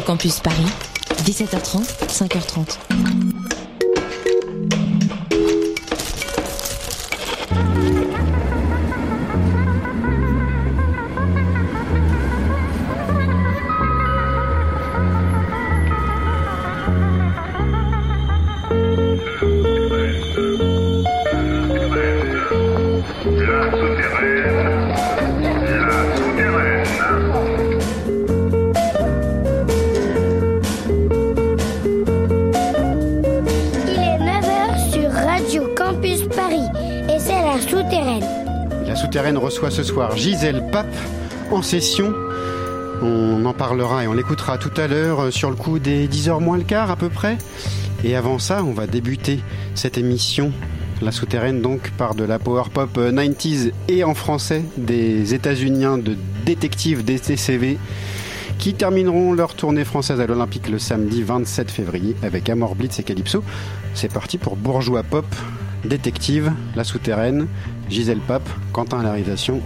Campus Paris, 17h30, 5h30. Ce soir Gisèle Pape en session. On en parlera et on l'écoutera tout à l'heure euh, sur le coup des 10h moins le quart à peu près. Et avant ça, on va débuter cette émission, la souterraine donc, par de la power pop 90s euh, et en français des États-Uniens de détectives DTCV qui termineront leur tournée française à l'Olympique le samedi 27 février avec Amor Blitz et Calypso. C'est parti pour Bourgeois Pop, Détective, La Souterraine, Gisèle Pape, Quentin à la réalisation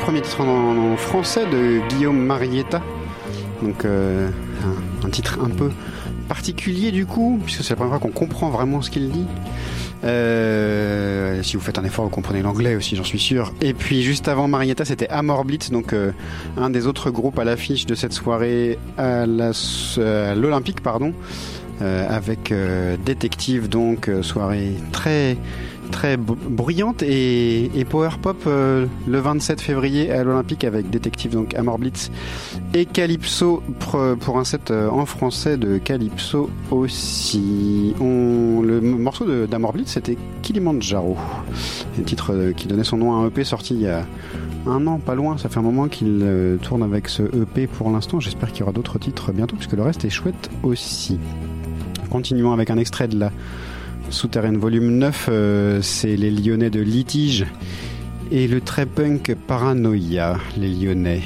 premier titre en, français de Guillaume Marietta. Donc euh, un, titre un peu particulier du coup, puisque c'est la première fois qu'on comprend vraiment ce qu'il dit. Euh, si vous faites un effort, vous comprenez l'anglais aussi, j'en suis sûr. Et puis juste avant Marietta, c'était Amor Blitz, donc euh, un des autres groupes à l'affiche de cette soirée à l'Olympique, pardon, avec Détective, donc soirée très très bruyante et, power pop euh, le 27 février à l'Olympique avec Détective donc Amor Blitz et Calypso pour, un set euh, en français de Calypso aussi. Le morceau d'Amor Blitz c'était Kilimanjaro, un titre euh, qui donnait son nom à un EP sorti il y a un an, pas loin. Ça fait un moment qu'il tourne avec ce EP pour l'instant. J'espère qu'il y aura d'autres titres bientôt puisque le reste est chouette aussi. Continuons avec un extrait de la Souterraine volume 9, euh, c'est les Lyonnais de Litige et le très punk Paranoia, les Lyonnais.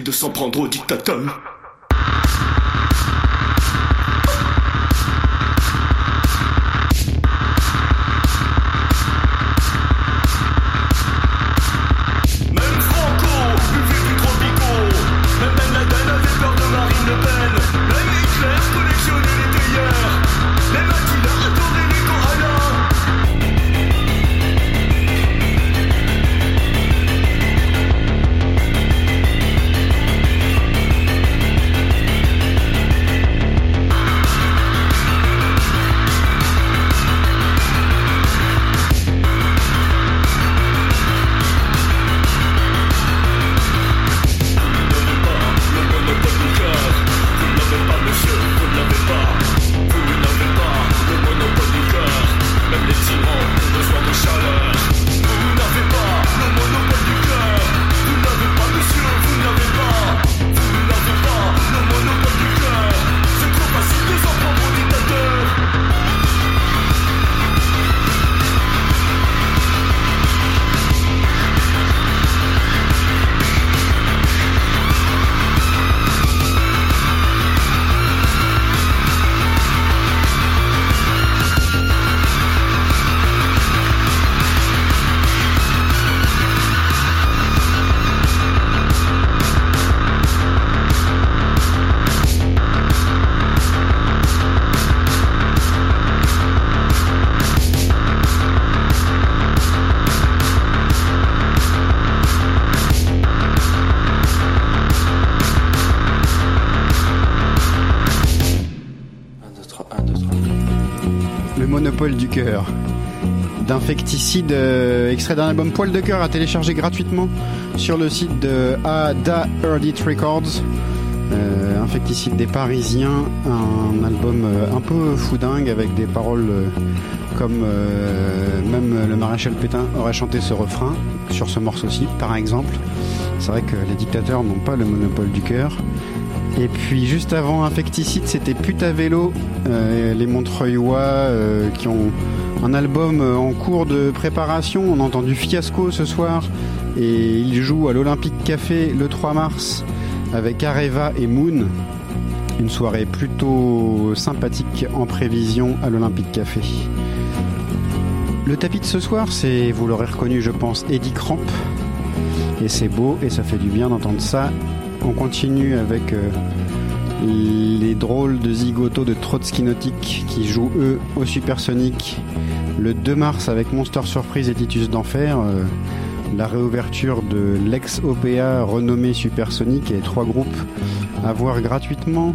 De s'en prendre au dictateur. Du cœur. D'infecticide, euh, extrait d'un album Poil de cœur à télécharger gratuitement sur le site de Ada Erdit Records. Euh, Infecticide des Parisiens, un album euh, un peu foudingue avec des paroles comme même le maréchal Pétain aurait chanté ce refrain sur ce morceau-ci, par exemple. C'est vrai que les dictateurs n'ont pas le monopole du cœur. Et puis juste avant Infecticide, c'était Puta Vélo, euh, les Montreuillois euh, qui ont un album euh, en cours de préparation. On a entendu Fiasco ce soir et ils jouent à l'Olympique Café le 3 mars avec Areva et Moon. Une soirée plutôt sympathique en prévision à l'Olympique Café. Le tapis de ce soir, c'est, vous l'aurez reconnu je pense, Eddie Cramp. Et c'est beau et ça fait du bien d'entendre ça on continue avec euh, les drôles de zigoto de Trotsky Nautique qui jouent eux au Supersonic le 2 mars avec Monster Surprise et Titus d'Enfer. euh, la réouverture de l'ex-OPA renommé Supersonic et trois groupes à voir gratuitement.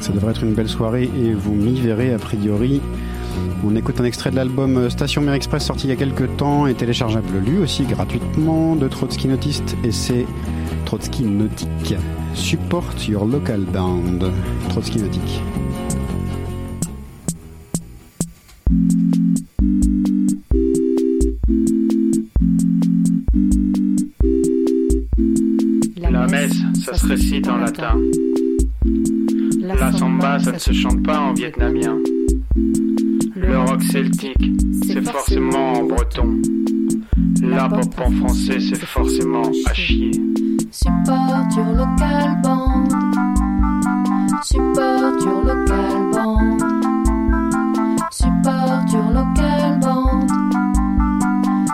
Ça devrait être une belle soirée et vous m'y verrez a priori. On écoute un extrait de l'album Station Mer Express sorti il y a quelques temps et téléchargeable lui aussi gratuitement de Trotsky Nautiste et c'est Trotsky Nautique. Support your local band. Trotsky Nautique. La messe, ça se récite en latin. La samba, ça ne se chante pas en vietnamien. Le rock celtique, c'est forcément en breton. La pop en français, c'est forcément à chier. Support your local band. Support your local band. Support your local band.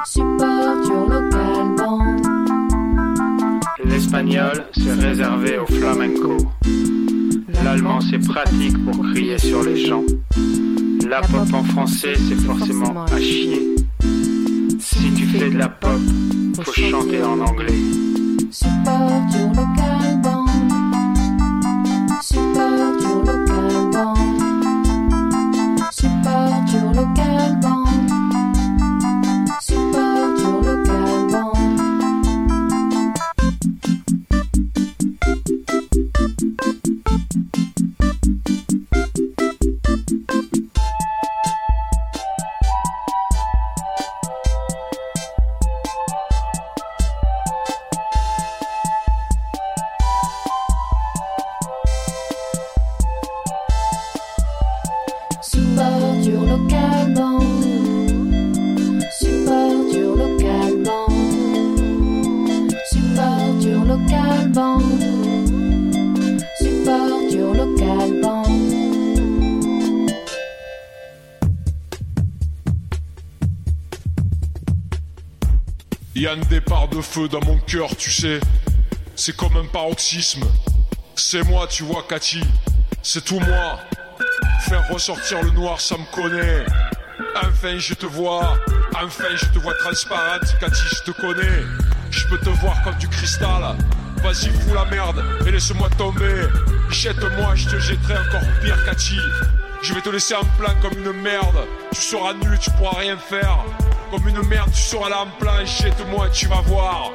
Support your local band. L'espagnol, c'est réservé au flamenco. L'allemand, c'est pratique pour crier sur les gens. La pop en français, c'est forcément à chier. Si tu fais de la pop, faut chanter en anglais. Il y a un départ de feu dans mon cœur, tu sais. C'est comme un paroxysme. C'est moi, tu vois, Cathy. C'est tout moi. Faire ressortir le noir, ça me connaît. Enfin, je te vois. Enfin, je te vois transparente, Cathy, je te connais. Je peux te voir comme du cristal. Vas-y, fous la merde et laisse-moi tomber. Jette-moi, je te jetterai encore pire, Cathy. Je vais te laisser en plein comme une merde. Tu seras nu, tu pourras rien faire. Comme une merde, tu seras là en. Jette-moi, tu vas voir.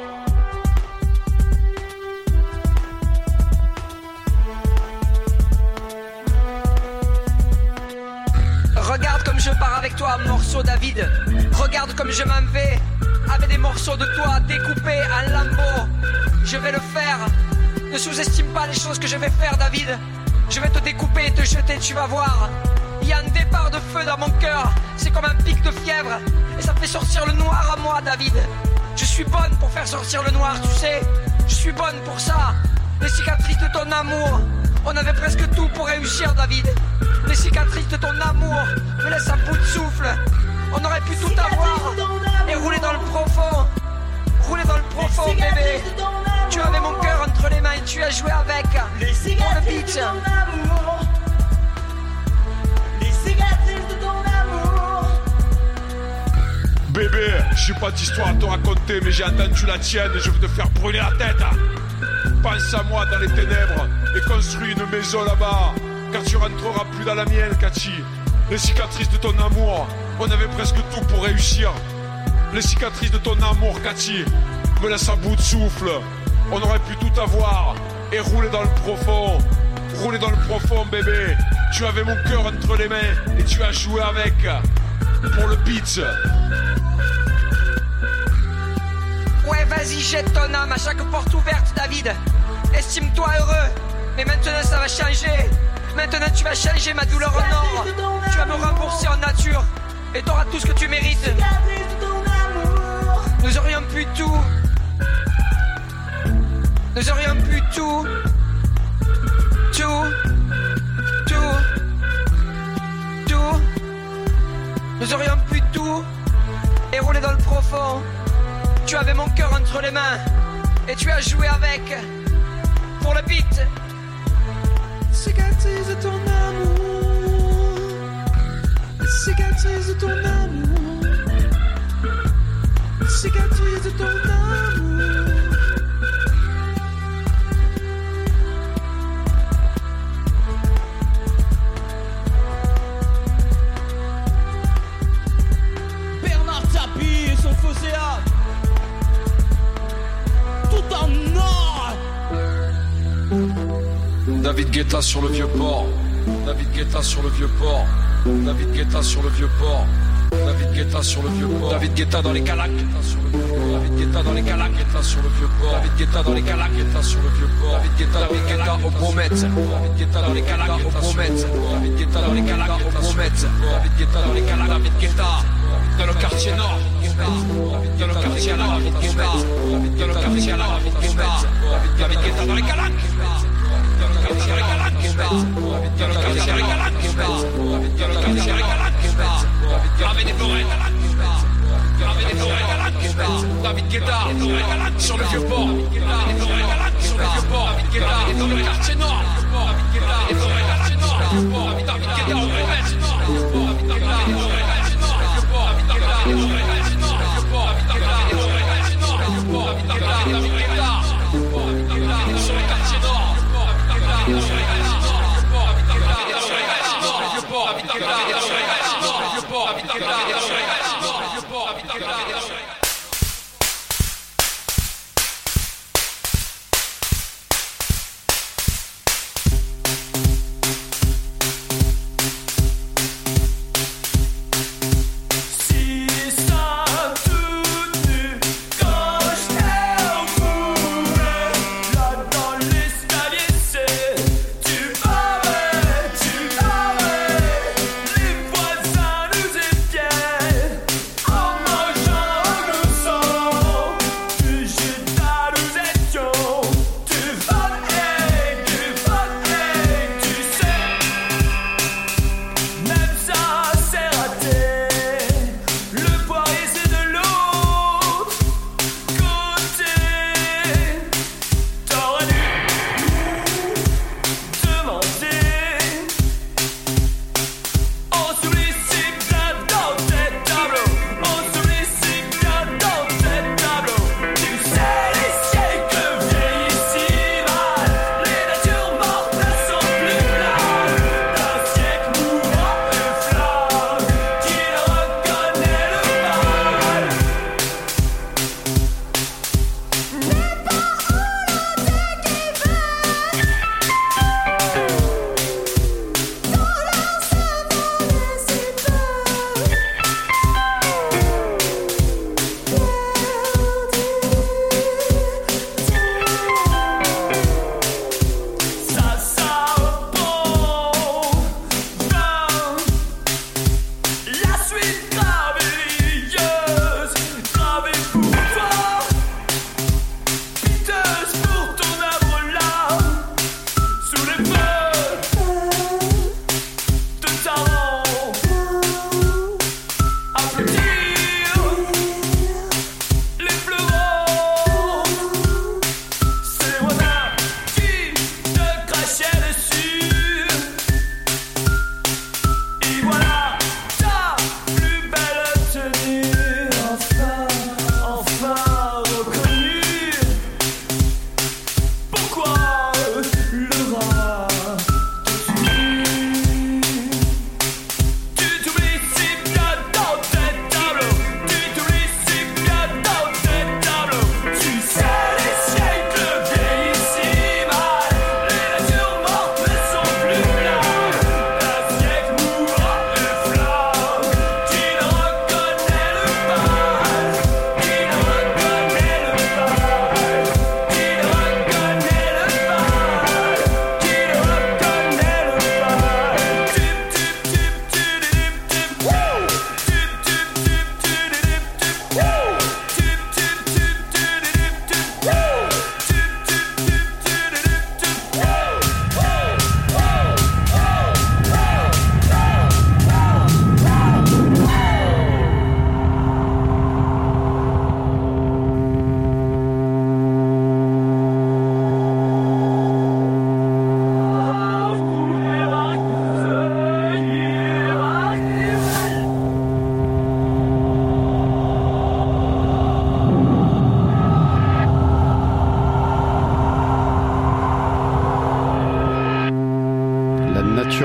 Regarde comme je pars avec toi, morceau David. Regarde comme je m'en vais avec des morceaux de toi découpés en lambeaux. Je vais le faire. Ne sous-estime pas les choses que je vais faire, David. Je vais te découper et te jeter, tu vas voir. Il y a un départ de feu dans mon cœur. C'est comme un pic de fièvre. Et ça fait sortir le noir à moi, David. Je suis bonne pour faire sortir le noir, tu sais. Je suis bonne pour ça. Les cicatrices de ton amour. On avait presque tout pour réussir, David. Les cicatrices de ton amour me laissent à bout de souffle. On aurait pu tout avoir et rouler dans le profond. Rouler dans le profond, bébé. Tu avais mon cœur entre les mains et tu as joué avec. Pour le beat. Bébé, j'ai pas d'histoire à te raconter, mais j'ai entendu la tienne et je veux te faire brûler la tête. Pense à moi dans les ténèbres et construis une maison là-bas, car tu rentreras plus dans la mienne, Cathy. Les cicatrices de ton amour, on avait presque tout pour réussir. Les cicatrices de ton amour, Cathy, me laissent à bout de souffle. On aurait pu tout avoir et rouler dans le profond. Rouler dans le profond, bébé. Tu avais mon cœur entre les mains et tu as joué avec. Pour le beat. Vas-y, jette ton âme à chaque porte ouverte, David. Estime-toi heureux. Mais maintenant, ça va changer. Maintenant, tu vas changer ma douleur en or. Tu vas me rembourser en nature. Et t'auras tout ce que tu mérites. Nous aurions pu tout. Nous aurions pu tout. Tout. Tout. Tout. Nous aurions pu tout. Et rouler dans le profond. Tu avais mon cœur entre les mains. Et tu as joué avec. Pour le beat. Cicatrice de ton amour. Cicatrice de ton amour. Cicatrice de ton amour. David Guetta sur le vieux port. David Guetta sur le vieux port. David Guetta sur le vieux port. David Guetta sur le vieux port. David Guetta dans les calacs. David Guetta dans les calacs. sur le vieux port. David Guetta dans les calacs. sur le vieux port. David Guetta, David Guetta au Bromet. David Guetta dans les calacs. au. David Guetta dans les calacs. au. David Guetta dans les calacs. David Guetta dans le quartier nord. Dans le quartier nord. David Guetta. Dans le quartier nord. Guetta. David Guetta dans les calacs. David Guetta sur le vieux port. Sur le vieux port. David Guetta dans le quartier nord. David Guetta des forêts galates nord. David Guetta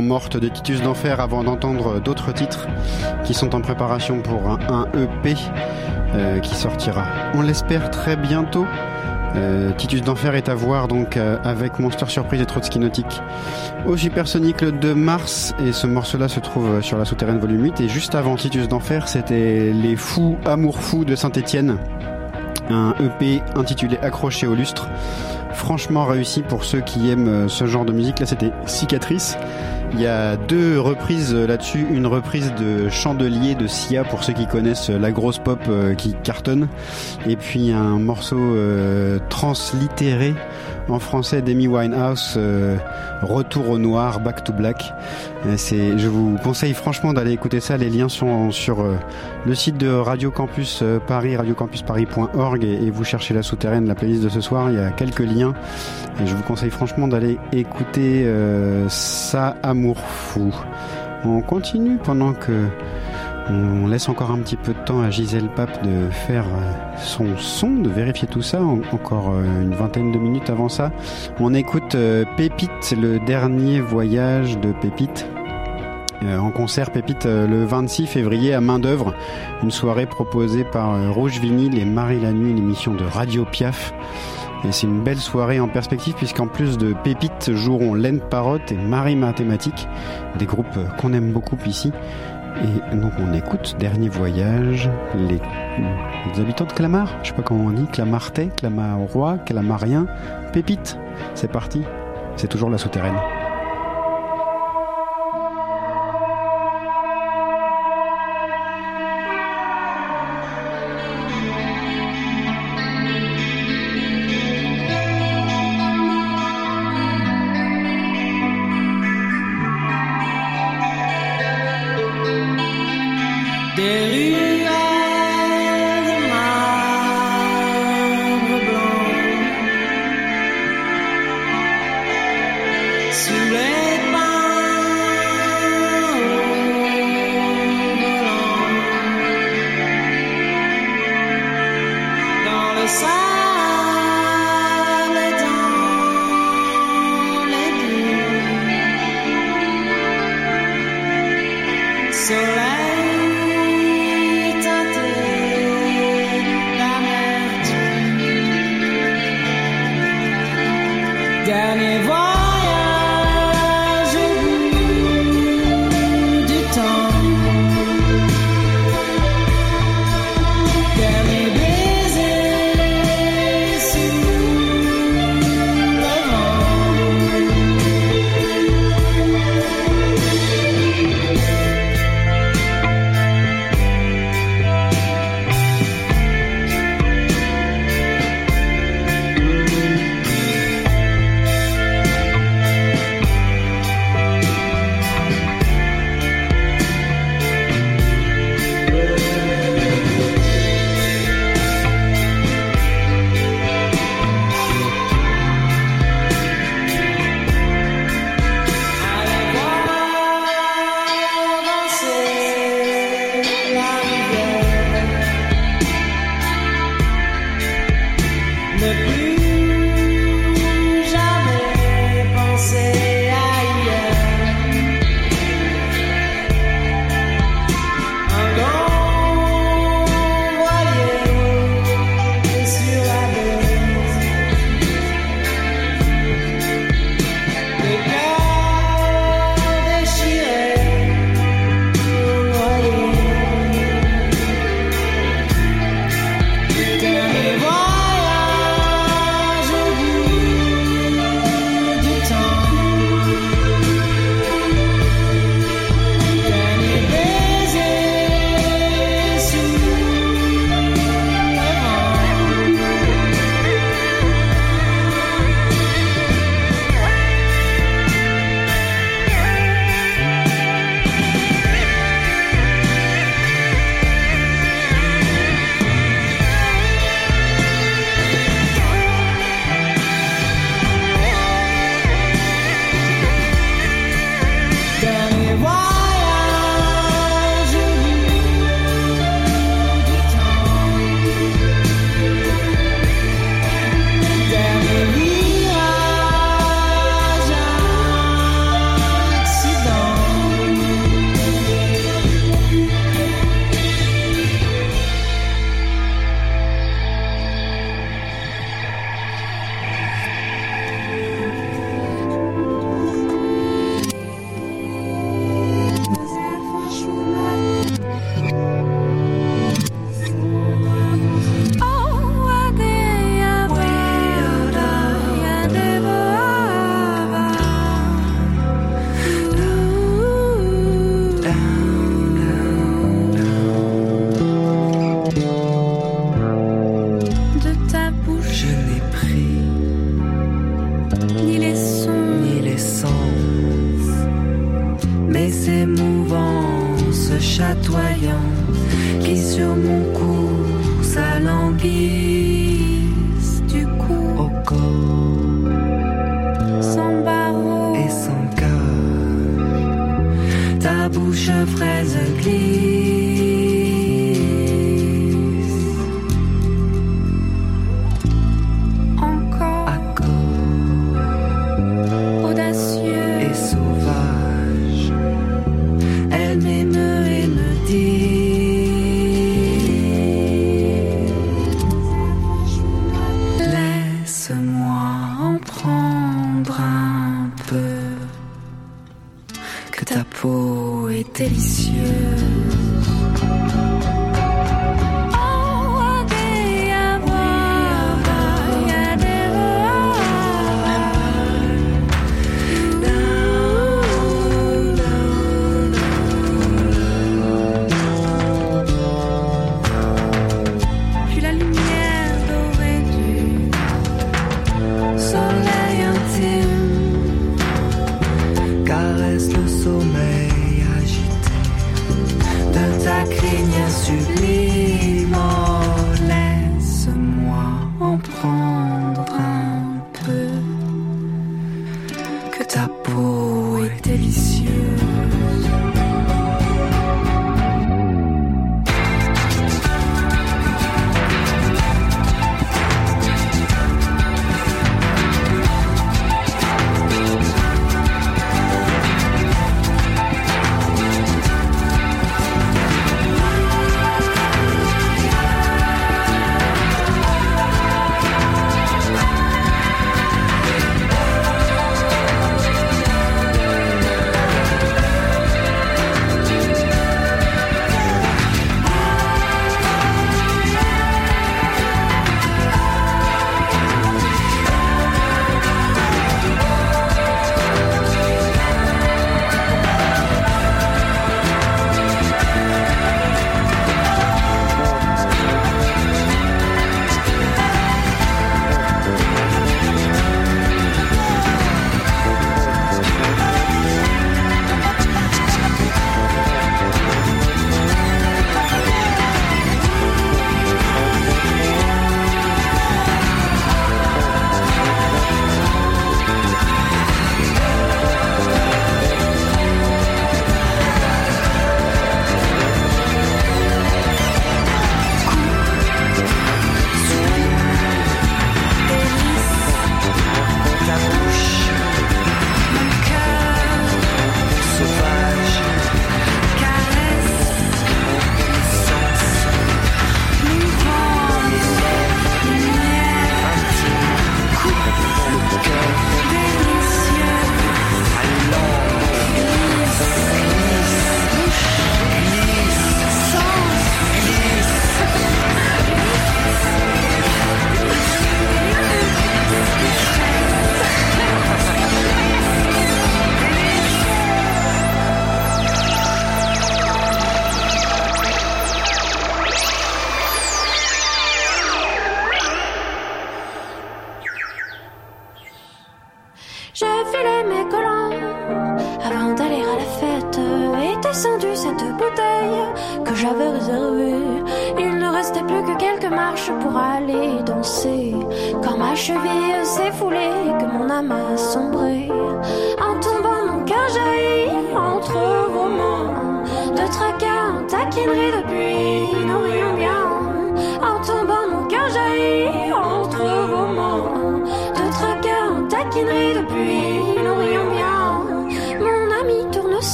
morte de Titus d'Enfer avant d'entendre d'autres titres qui sont en préparation pour un, EP euh, qui sortira, on l'espère, très bientôt. Euh, Titus d'Enfer est à voir donc euh, avec Monster Surprise et Trotsky Nautique au Supersonic le 2 mars. Et ce morceau-là se trouve sur la souterraine volume 8 et juste avant Titus d'Enfer c'était Les Fous Amour Fous de Saint-Étienne. Un EP intitulé Accroché au lustre. Franchement réussi pour ceux qui aiment ce genre de musique. Là c'était Cicatrice il y a deux reprises là-dessus, une reprise de Chandelier de Sia pour ceux qui connaissent la grosse pop euh, qui cartonne, et puis un morceau euh, translittéré en français d'Amy Winehouse, euh, Retour au noir, Back to Black. Euh, C'est, je vous conseille franchement d'aller écouter ça. Les liens sont sur euh, le site de Radio Campus Paris, radiocampusparis.org, et, vous cherchez la souterraine, la playlist de ce soir. Il y a quelques liens, et je vous conseille franchement d'aller écouter ça, Amour fou. On continue pendant que on laisse encore un petit peu de temps à Gisèle Pape de faire euh, son son, de vérifier tout ça. En- encore euh, une vingtaine de minutes avant ça, on écoute euh, Pépite, le dernier voyage de Pépite. En concert Pépite le 26 février à main d'œuvre, une soirée proposée par Rouge Vinyle et Marie la Nuit, une émission de Radio Piaf. Et c'est une belle soirée en perspective puisqu'en plus de Pépite joueront Laine Parotte et Marie Mathématique, des groupes qu'on aime beaucoup ici. Et donc on écoute Dernier Voyage, les, habitants de Clamart, je sais pas comment on dit, Clamartais, Clamarois, Clamarien, Pépite. C'est parti, c'est toujours la souterraine. Dernier voyage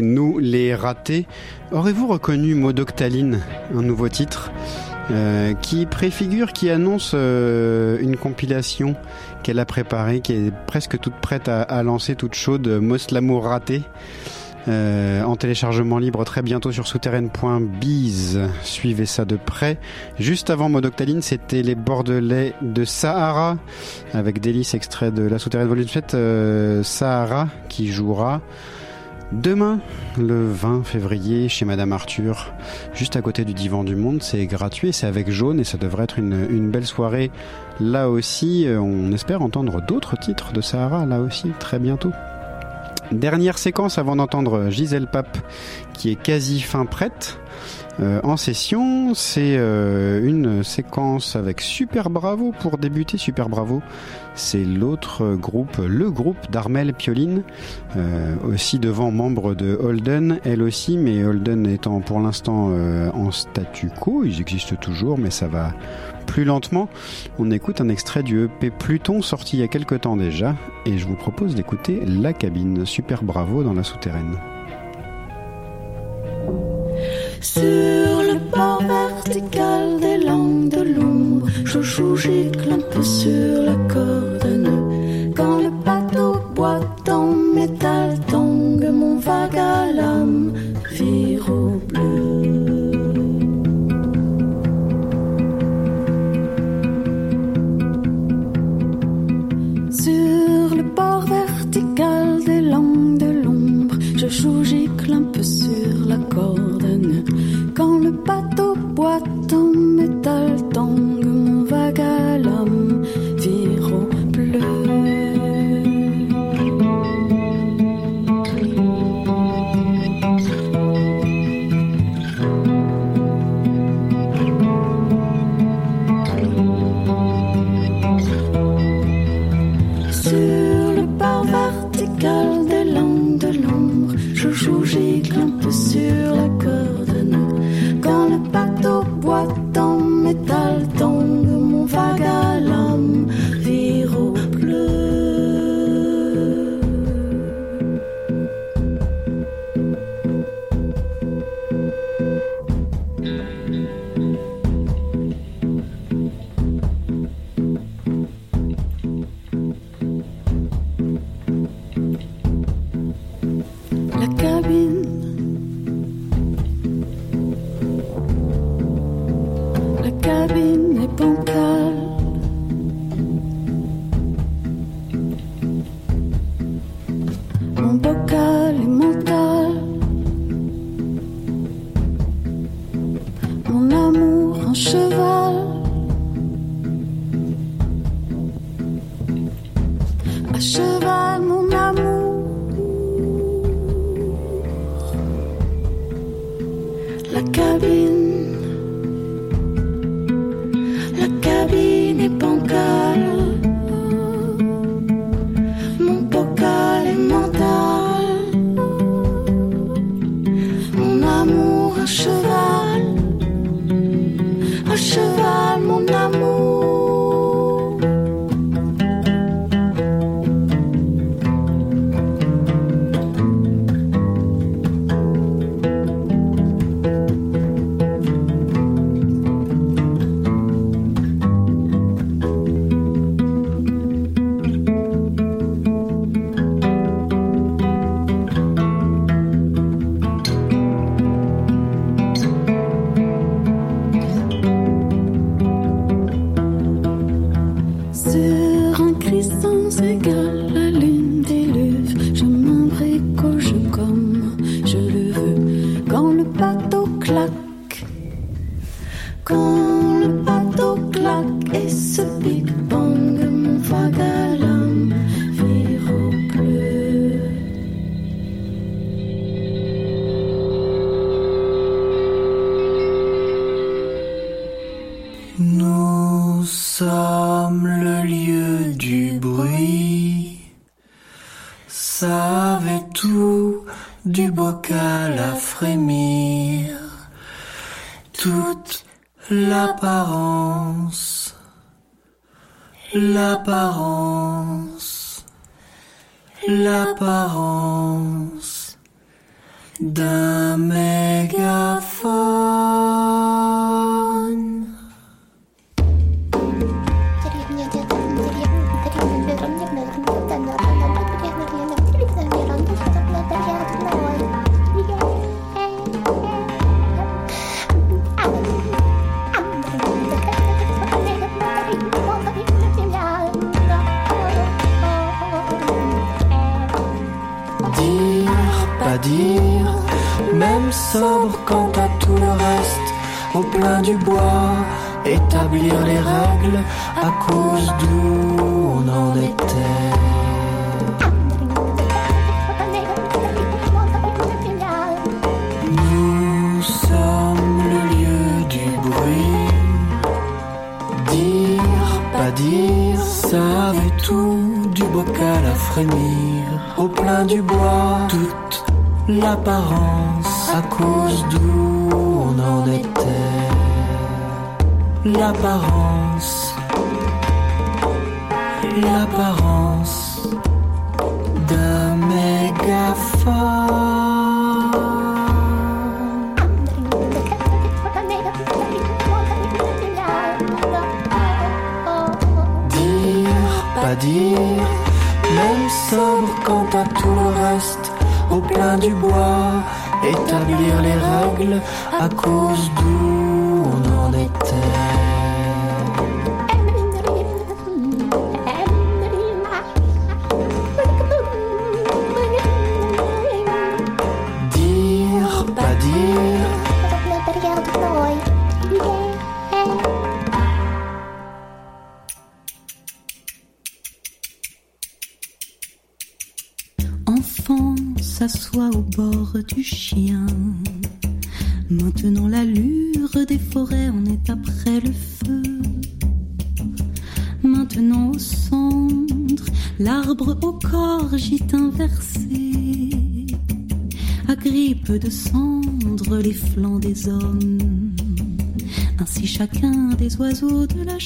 nous les ratés. Aurez-vous reconnu Modoctaline, un nouveau titre euh, qui préfigure, qui annonce euh, une compilation qu'elle a préparée, qui est presque toute prête à, lancer, toute chaude, Mos l'amour raté. Euh, en téléchargement libre très bientôt sur souterraine.biz. Suivez ça de près. Juste avant Modoctaline, c'était les Bordelais de Sahara, avec Délice, extrait de La Souterraine Volume 7, euh, Sahara, qui jouera demain, le 20 février, chez Madame Arthur, juste à côté du Divan du Monde. C'est gratuit, c'est avec Jaune, et ça devrait être une, belle soirée. Là aussi, euh, on espère entendre d'autres titres de Sahara, là aussi, très bientôt. Dernière séquence avant d'entendre Gisèle Pape qui est quasi fin prête. Euh, en session, c'est euh, une séquence avec Super Bravo pour débuter. Super Bravo, c'est l'autre groupe, le groupe d'Armel Pioline, euh, aussi devant membre de Holden, elle aussi, mais Holden étant pour l'instant en statu quo, ils existent toujours, mais ça va plus lentement. On écoute un extrait du EP Pluton sorti il y a quelque temps déjà, et je vous propose d'écouter La Cabine, Super Bravo dans la souterraine. Sur le bord vertical des langues de l'ombre, je joue, gicle un peu sur la corde. Quand le bateau boite en métal tangue, mon vague à vire au bleu. Sur le bord vertical des langues de l'ombre, je joue, gicle un peu sur la corde. Quand le bateau boite en métal tangue, cabine, l'apparence, L'apparence, l'apparence d'un mégaphone. Dire, pas dire, même sobre quant à tout le reste, au plein du bois, établir les règles à cause d'où chacun des oiseaux de la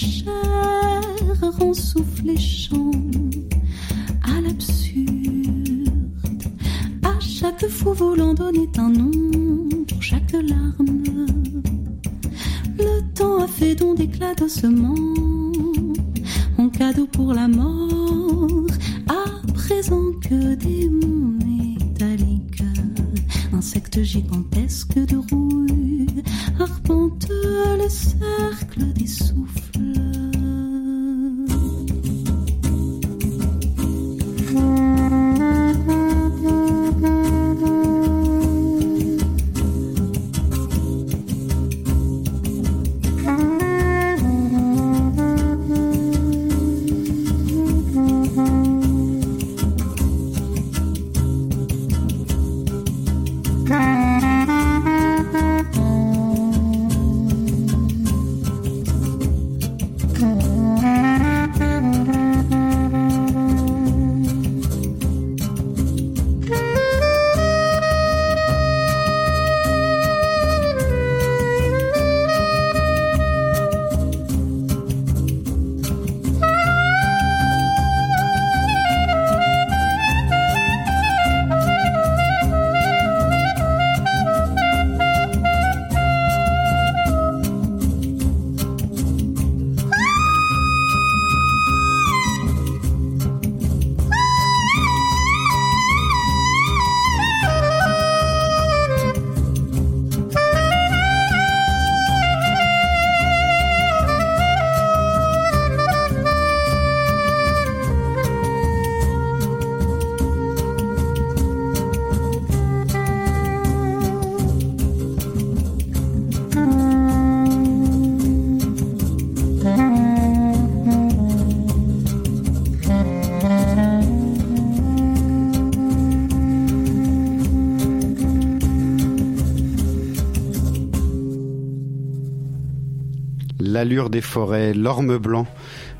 L'allure des forêts, l'orme blanc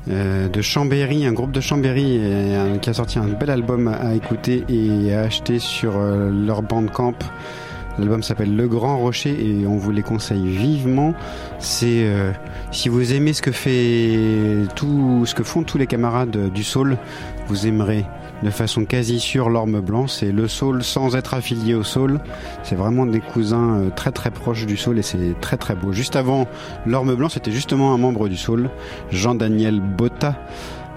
euh, de Chambéry, un groupe de Chambéry qui a sorti un bel album à écouter et à acheter sur euh, leur bandcamp. L'album s'appelle Le Grand Rocher et on vous les conseille vivement. C'est euh, si vous aimez ce que fait tout ce que font tous les camarades du Soul, vous aimerez de façon quasi sûre l'Orme Blanc. C'est le Soul sans être affilié au Soul. C'est vraiment des cousins euh, très très proches du Soul et c'est très très beau. Juste avant l'Orme Blanc, c'était justement un membre du Soul, Jean-Daniel Botta.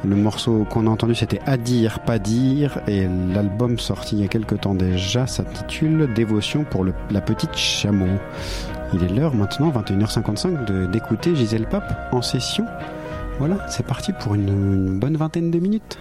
Le morceau qu'on a entendu c'était À dire, pas dire et l'album sorti il y a quelque temps déjà s'intitule Dévotion pour la petite chameau. Il est l'heure maintenant, 21h55, de- d'écouter Gisèle Pape en session. Voilà, c'est parti pour une bonne vingtaine de minutes.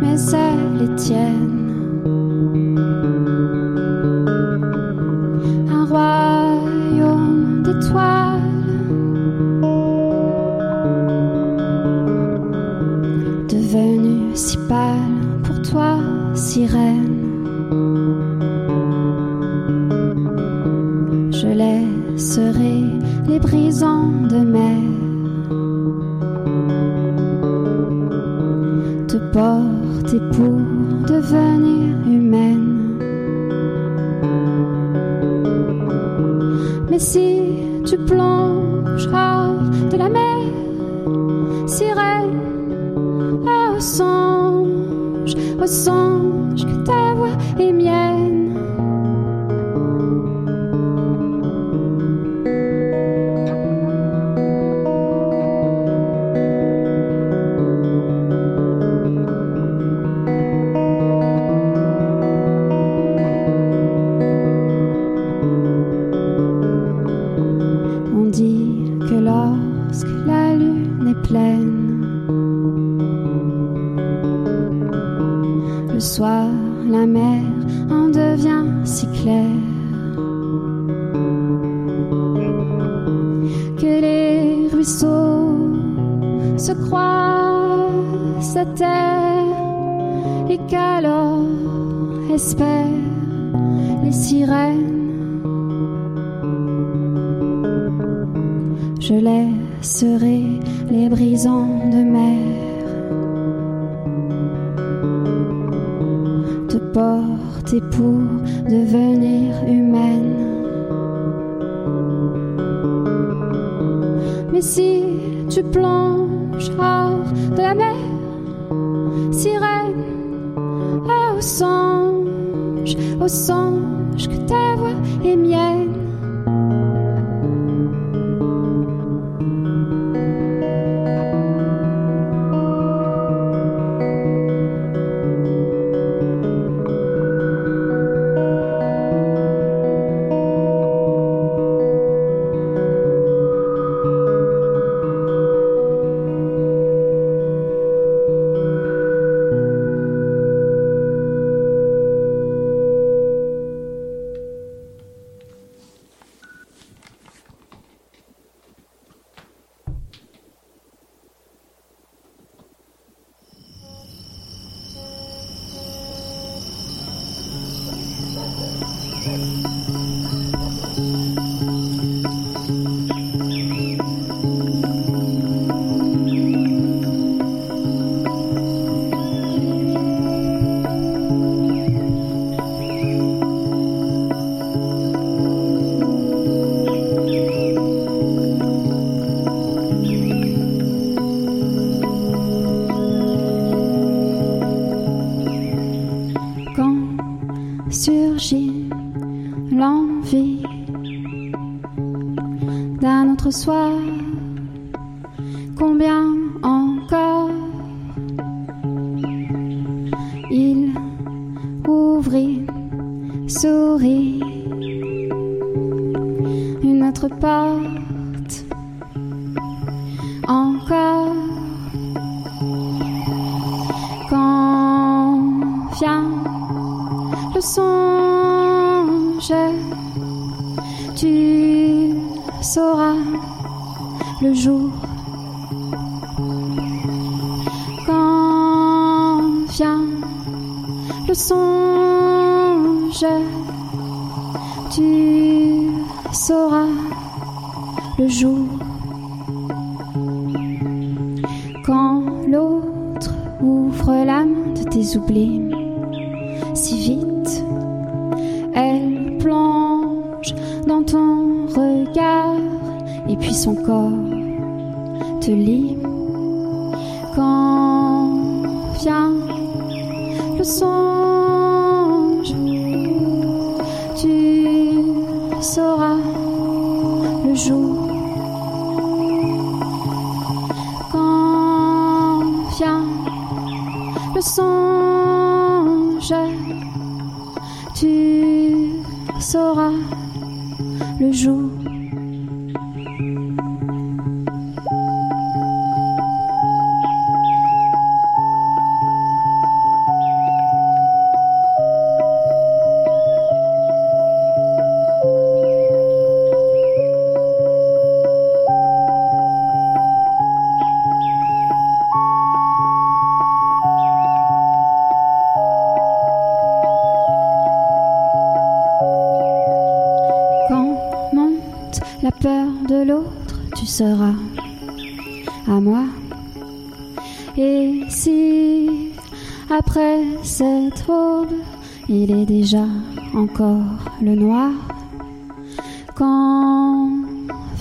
Mais elle est.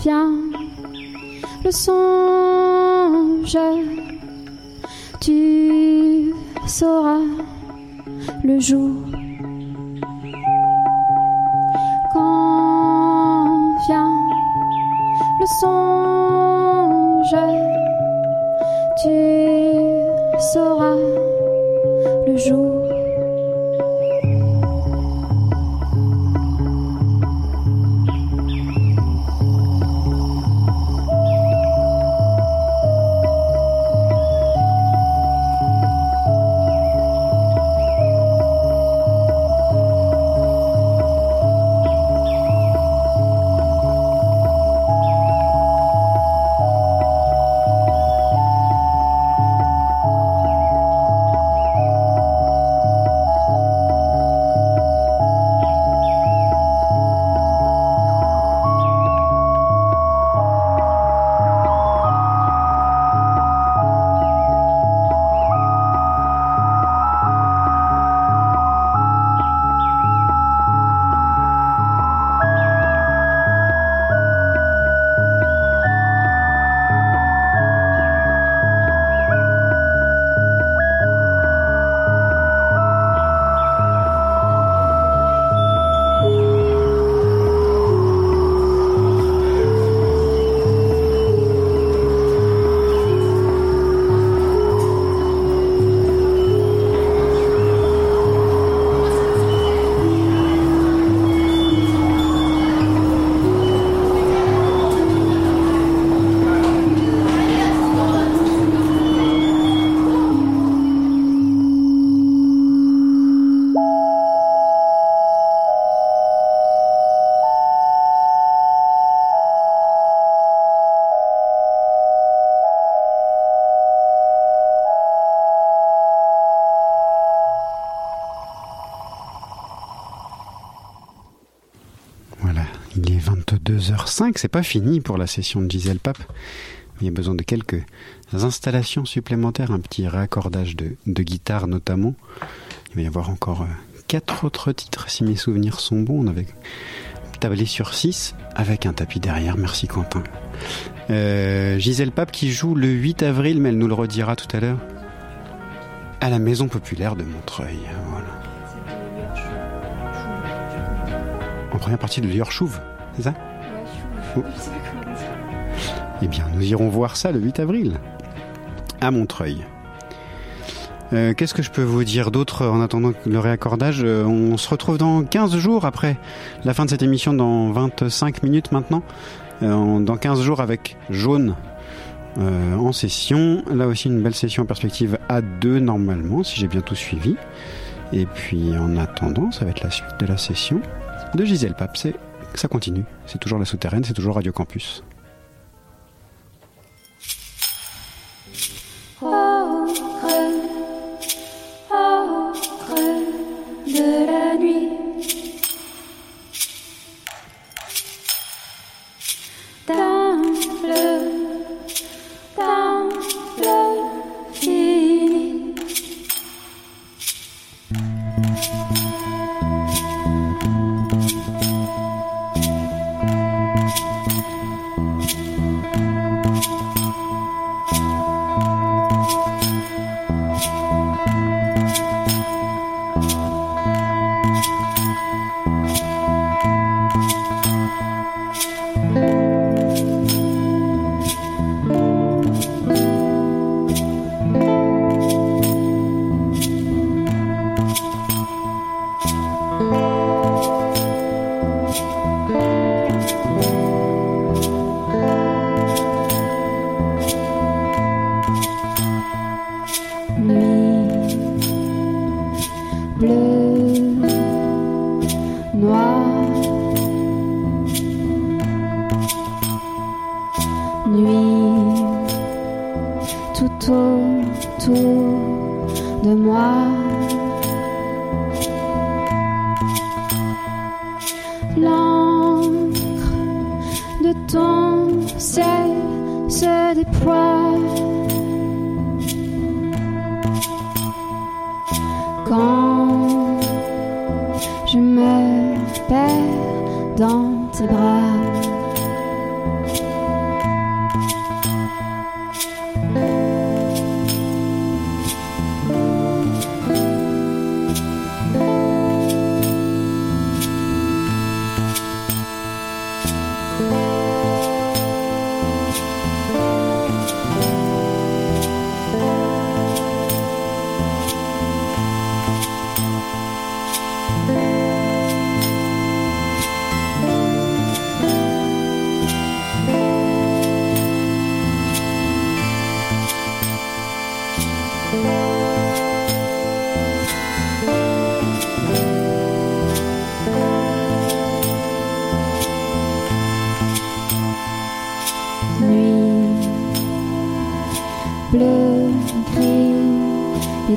Le songe, tu sauras le jour. 22h05, c'est pas fini pour la session de Gisèle Pape. Il y a besoin de quelques installations supplémentaires, un petit raccordage de, guitare notamment. Il va y avoir encore euh, quatre autres titres si mes souvenirs sont bons. On avait tablé sur 6 avec un tapis derrière. Merci Quentin. Euh, Gisèle Pape qui joue le 8 avril, mais elle nous le redira tout à l'heure, à la Maison Populaire de Montreuil. En première partie de Liorchouve, c'est ça? Eh bien, nous irons voir ça le 8 avril, à Montreuil. Euh, Qu'est-ce que je peux vous dire d'autre en attendant le réaccordage Euh, On se retrouve dans 15 jours après la fin de cette émission, dans 25 minutes maintenant. Euh, dans 15 jours avec Jaune en session. Là aussi, une belle session en perspective à deux normalement, si j'ai bien tout suivi. Et puis, en attendant, ça va être la suite de la session de Gisèle Pape. Ça continue. C'est toujours la souterraine, c'est toujours Radio Campus.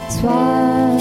Sois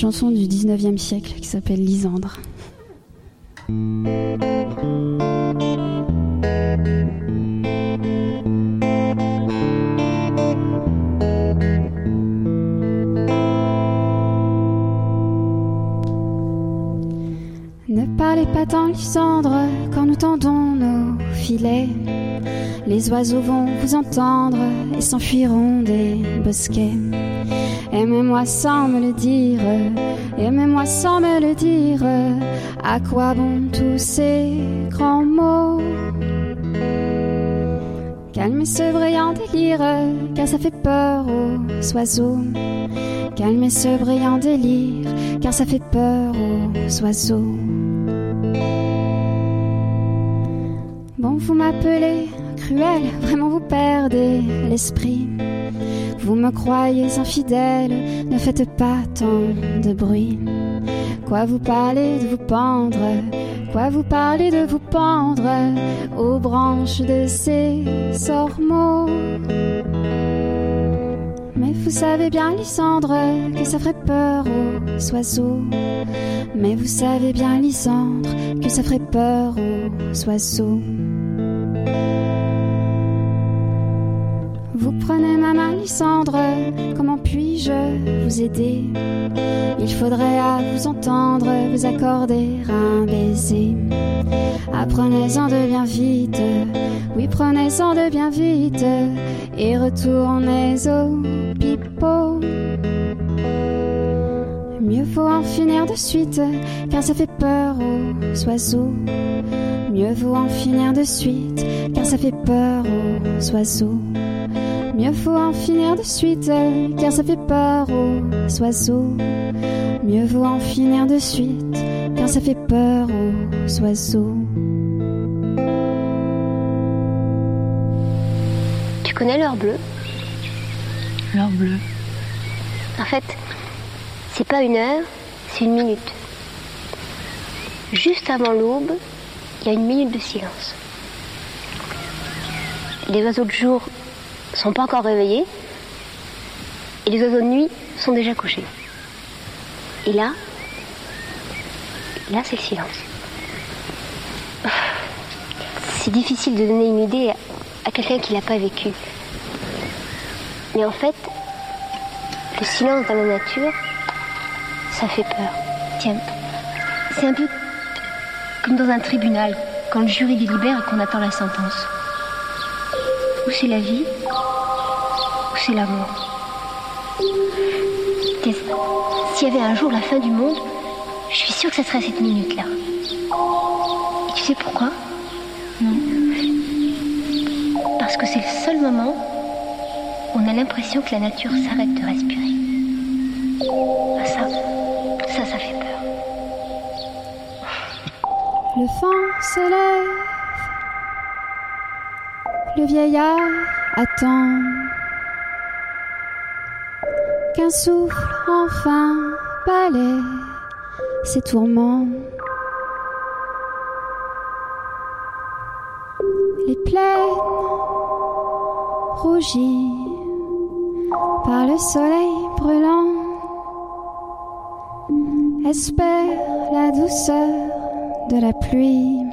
chanson du 19e siècle qui s'appelle Lysandre. Ne parlez pas tant, Lysandre, quand nous tendons nos filets. Les oiseaux vont vous entendre et s'enfuiront des bosquets. Aimez-moi sans me le dire, aimez-moi sans me le dire. À quoi bon tous ces grands mots? Calmez ce brillant délire, car ça fait peur aux oiseaux. Calmez ce brillant délire, car ça fait peur aux oiseaux. Bon, vous m'appelez cruel, vraiment vous perdez l'esprit. Vous me croyez infidèle, ne faites pas tant de bruit. Quoi vous parlez de vous pendre, quoi vous parlez de vous pendre aux branches de ces ormeaux. Mais vous savez bien, Lysandre, que ça ferait peur aux oiseaux. Mais vous savez bien, Lysandre, que ça ferait peur aux oiseaux. Comment puis-je vous aider? Il faudrait à vous entendre vous accorder un baiser. Apprenez-en de bien vite, oui, prenez-en de bien vite, et retournez au pipeau. Mieux vaut en finir de suite, car ça fait peur aux oiseaux. Mieux vaut en finir de suite, car ça fait peur aux oiseaux. Mieux vaut en finir de suite, car ça fait peur aux oiseaux. Mieux vaut en finir de suite, car ça fait peur aux oiseaux. Tu connais l'heure bleue? L'heure bleue. En fait, c'est pas une heure, c'est une minute. Juste avant l'aube, il y a une minute de silence. Les oiseaux de jour sont pas encore réveillés et les oiseaux de nuit sont déjà couchés. Et là, là c'est le silence. C'est difficile de donner une idée à, quelqu'un qui l'a pas vécu. Mais en fait, le silence dans la nature, ça fait peur. Tiens, c'est un peu Comme dans un tribunal, quand le jury délibère et qu'on attend la sentence. Ou c'est la vie, c'est l'amour. S'il y avait un jour la fin du monde, je suis sûre que ça serait cette minute-là. Et tu sais pourquoi? Parce que c'est le seul moment où on a l'impression que la nature s'arrête de respirer. Ah, ça, ça, ça fait peur. Le vent se lève, le vieillard attend qu'un souffle enfin balaie ses tourments. Les plaines rougies par le soleil brûlant espèrent la douceur de la pluie.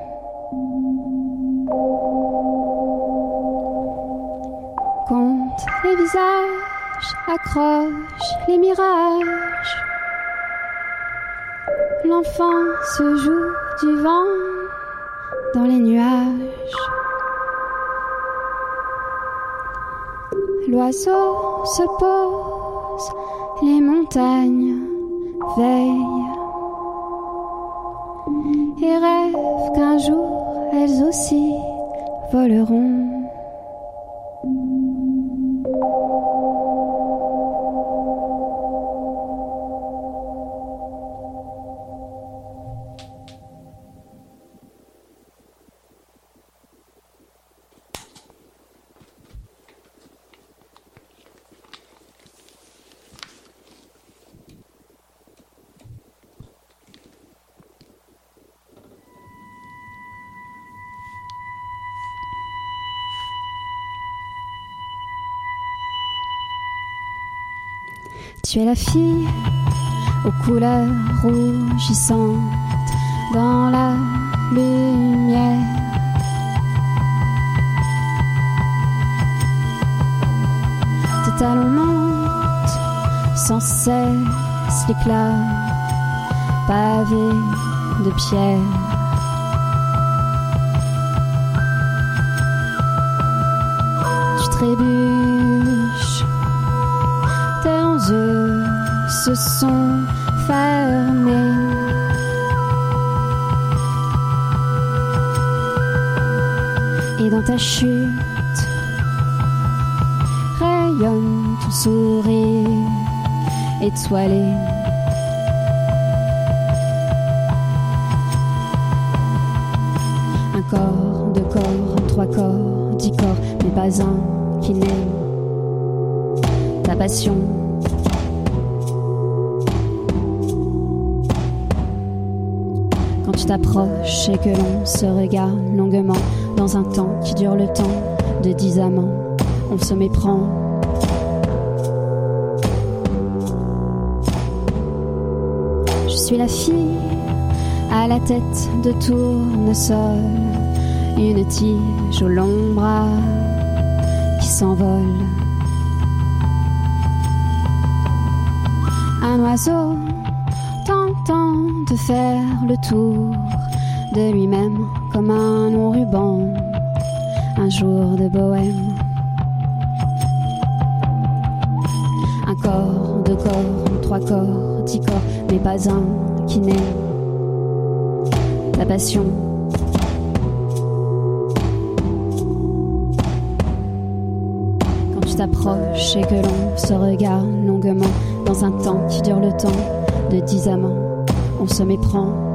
Compte les visages, accroche les mirages. L'enfant se joue du vent dans les nuages. L'oiseau se pose, les montagnes veillent et rêvent qu'un jour elles aussi voleront. La fille aux couleurs rougissantes dans la lumière. Tes talons montent sans cesse l'éclat pavé de pierre. Tu trébuches se sont fermés. Et dans ta chute rayonne ton sourire étoilé. Un corps, deux corps, trois corps, dix corps, mais pas un qui n'aime ta passion. T'approches et que l'on se regarde longuement dans un temps qui dure le temps de dix amants, on se méprend. Je suis la fille à la tête de tournesol, une tige au long bras qui s'envole. Un oiseau de faire le tour de lui-même comme un long ruban, un jour de bohème. Un corps, deux corps, trois corps, dix corps, mais pas un qui n'aime ta passion. Quand tu t'approches et que l'on se regarde longuement dans un temps qui dure le temps de dix amants, on se méprend.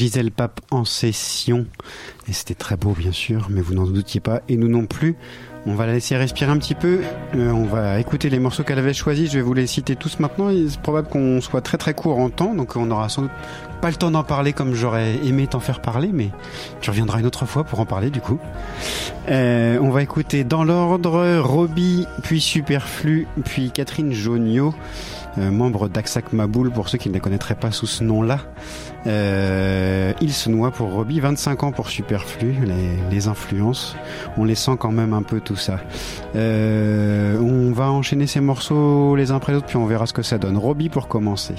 Gisèle Pape en session. Et c'était très beau, bien sûr, mais vous n'en doutiez pas, et nous non plus. On va la laisser respirer un petit peu. Euh, on va écouter les morceaux qu'elle avait choisis. Je vais vous les citer tous maintenant. Il est probable qu'on soit très très court en temps, donc on aura sans doute pas le temps d'en parler comme j'aurais aimé t'en faire parler, mais tu reviendras une autre fois pour en parler du coup. Euh, on va écouter dans l'ordre Robbie, puis Superflu, puis Catherine Jonio, membre d'Aksak Maboul pour ceux qui ne la connaîtraient pas sous ce nom-là. Euh, il se noie pour Robbie, 25 ans pour Superflu, les, les, influences, on les sent quand même un peu tout ça. Euh, on va enchaîner ces morceaux les uns après les autres, puis on verra ce que ça donne. Robbie pour commencer.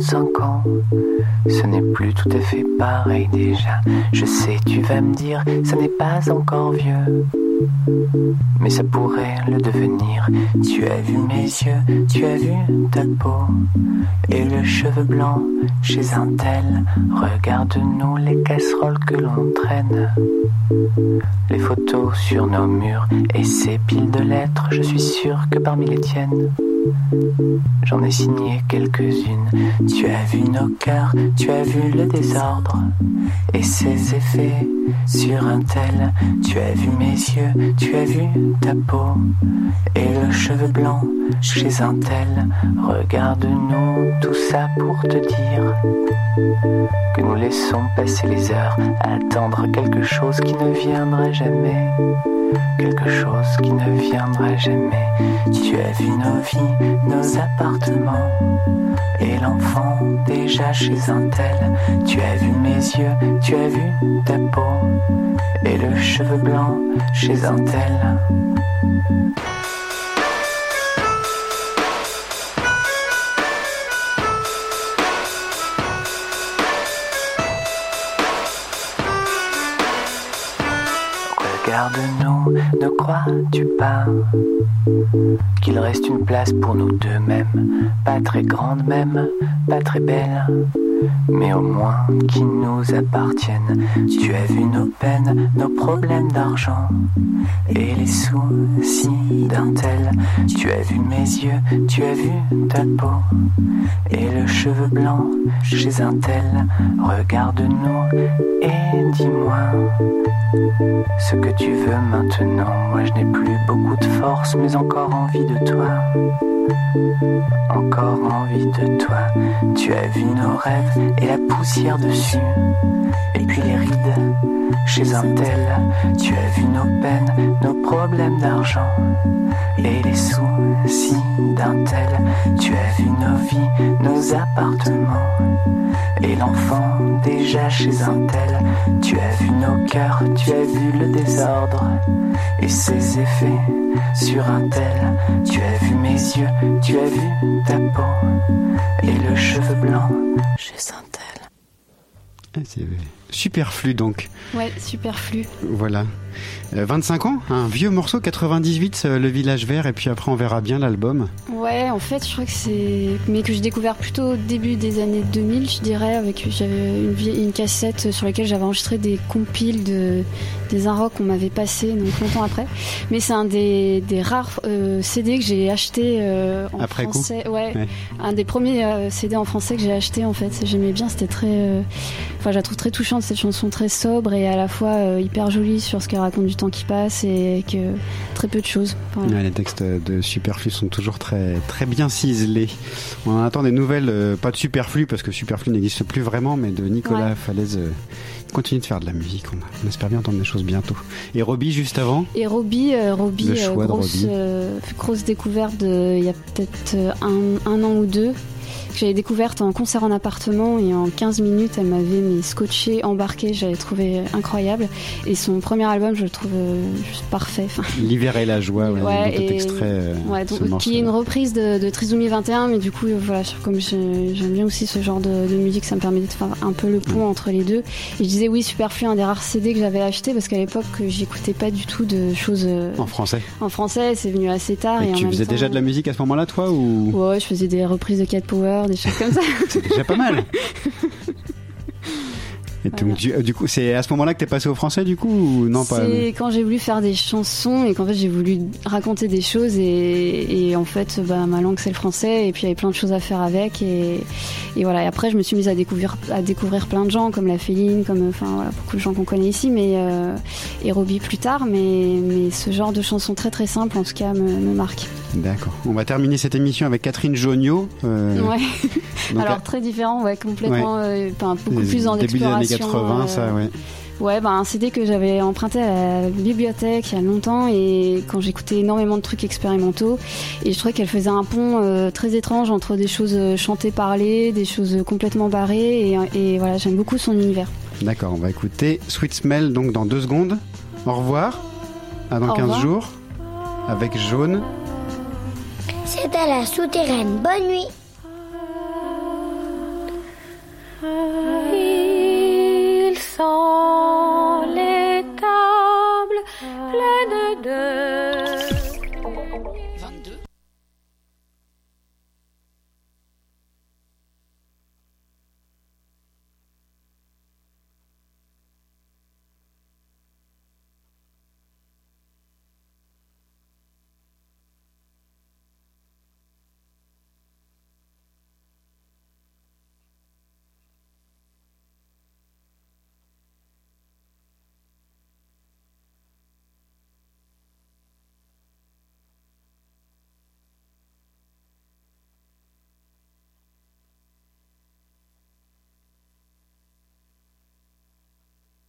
25 ans, ce n'est plus tout à fait pareil déjà. Je sais, tu vas me dire, ça n'est pas encore vieux. Mais ça pourrait le devenir. Tu as vu mes yeux, tu as vu ta peau et le cheveu blanc chez un tel. Regarde-nous les casseroles que l'on traîne, les photos sur nos murs et ces piles de lettres. Je suis sûr que parmi les tiennes, J'en ai signé quelques-unes. Tu as vu nos cœurs, tu as vu le désordre et ses effets sur un tel. Tu as vu mes yeux, tu as vu ta peau et le cheveu blanc chez un tel. Regarde-nous, tout ça pour te dire que nous laissons passer les heures à attendre quelque chose qui ne viendrait jamais quelque chose qui ne viendra jamais. Tu as vu nos vies, nos appartements, et l'enfant déjà chez un. Tu as vu mes yeux, tu as vu ta peau, et le cheveu blanc chez un. Regarde-nous, ne crois-tu pas qu'il reste une place pour nous deux mêmes, pas très grande même, pas très belle, mais au moins qui nous appartiennent. Tu as vu nos peines, nos problèmes d'argent et les soucis d'un tel. Tu as vu mes yeux, tu as vu ta peau et le cheveu blanc chez un tel. Regarde-nous et dis-moi ce que tu veux maintenant. Moi je n'ai plus beaucoup de force, mais encore envie de toi. Encore envie de toi. Tu as vu nos rêves et la poussière dessus. Et puis les rides chez un tel. Tu as vu nos peines, nos problèmes d'argent. Et les soucis d'un tel. Tu as vu nos vies, nos appartements. Et l'enfant déjà chez un tel. Tu as vu nos cœurs, tu as vu le désordre. Et ses effets sur un tel. Tu as vu mes yeux, tu as vu ta peau et le cheveu blanc chez un tel. Ah, superflu donc. Ouais, superflu. Voilà. Euh, 25 ans, un vieux morceau, 98, euh, Le Village Vert, et puis après on verra bien l'album. Ouais, en fait, je crois que c'est. Mais que j'ai découvert plutôt au début des années 2000, je dirais, avec. J'avais une, cassette sur laquelle j'avais enregistré des compiles de, des un rock qu'on m'avait passé donc longtemps après. Mais c'est un des, des rares euh, CD que j'ai acheté euh, en Après coup français. Ouais, Ouais. un des premiers euh, CD en français que j'ai acheté en fait. J'aimais bien, c'était très. euh, Enfin, je la trouve très touchante cette chanson, très sobre et à la fois euh, hyper jolie sur ce qu'elle raconte du temps qui passe et que très peu de choses. Voilà. Ouais, les textes de Superflu sont toujours très, très bien ciselés. On en attend des nouvelles, euh, pas de Superflu, parce que Superflu n'existe plus vraiment, mais de Nicolas Ouais. Falaise. euh, il continue de faire de la musique. On, on espère bien entendre des choses bientôt. Et Robbie, juste avant? Et Robbie, euh, de grosse, grosse découverte de- il y a peut-être un, un an ou deux. Que J'avais découverte en concert en appartement et en 15 minutes, elle m'avait mis scotché, embarqué, j'avais trouvé incroyable. Et son premier album, je le trouve euh, juste parfait. Enfin, L'hiver et la joie, ouais, Ouais, et- extrait euh, ouais, donc, qui est une reprise de, de Trisomie 21, mais du coup, euh, voilà, comme j'ai- j'aime bien aussi ce genre de, de musique, ça me permet de faire un peu le pont entre les deux. Et je disais oui, Superflu, un des rares CD que j'avais acheté parce qu'à l'époque, j'écoutais pas du tout de choses En français. en français, c'est venu assez tard. Et tu faisais temps- déjà de la musique à ce moment-là, toi ou? Ouais, je faisais des reprises de Cat Power, des choses comme ça. C'est déjà pas mal. Et donc, du, euh, du coup, c'est à ce moment-là que t'es passé au français, du coup, ou non pas C'est quand j'ai voulu faire des chansons et qu'en fait j'ai voulu raconter des choses et, et en fait bah, ma langue c'est le français et puis il y avait plein de choses à faire avec et, et voilà et après je me suis mise à découvrir à découvrir plein de gens comme la Féline comme enfin voilà beaucoup de gens qu'on connaît ici mais euh, et Robbie plus tard mais mais ce genre de chansons très très simples en tout cas me, me marque D'accord. On va terminer cette émission avec Catherine Joniot. euh, ouais donc, alors très différent ouais complètement euh, beaucoup plus début des 80, euh, ça, ouais. Ouais, ben, un CD que j'avais emprunté à la bibliothèque il y a longtemps et quand j'écoutais énormément de trucs expérimentaux et je trouvais qu'elle faisait un pont euh, très étrange entre des choses euh, chantées, parlées, des choses complètement barrées et, voilà, j'aime beaucoup son univers. D'accord, on va écouter Sweet Smell donc dans deux secondes. Au revoir, dans 15 jours, avec Jaune. C'est à la souterraine, bonne nuit sent les tables pleines de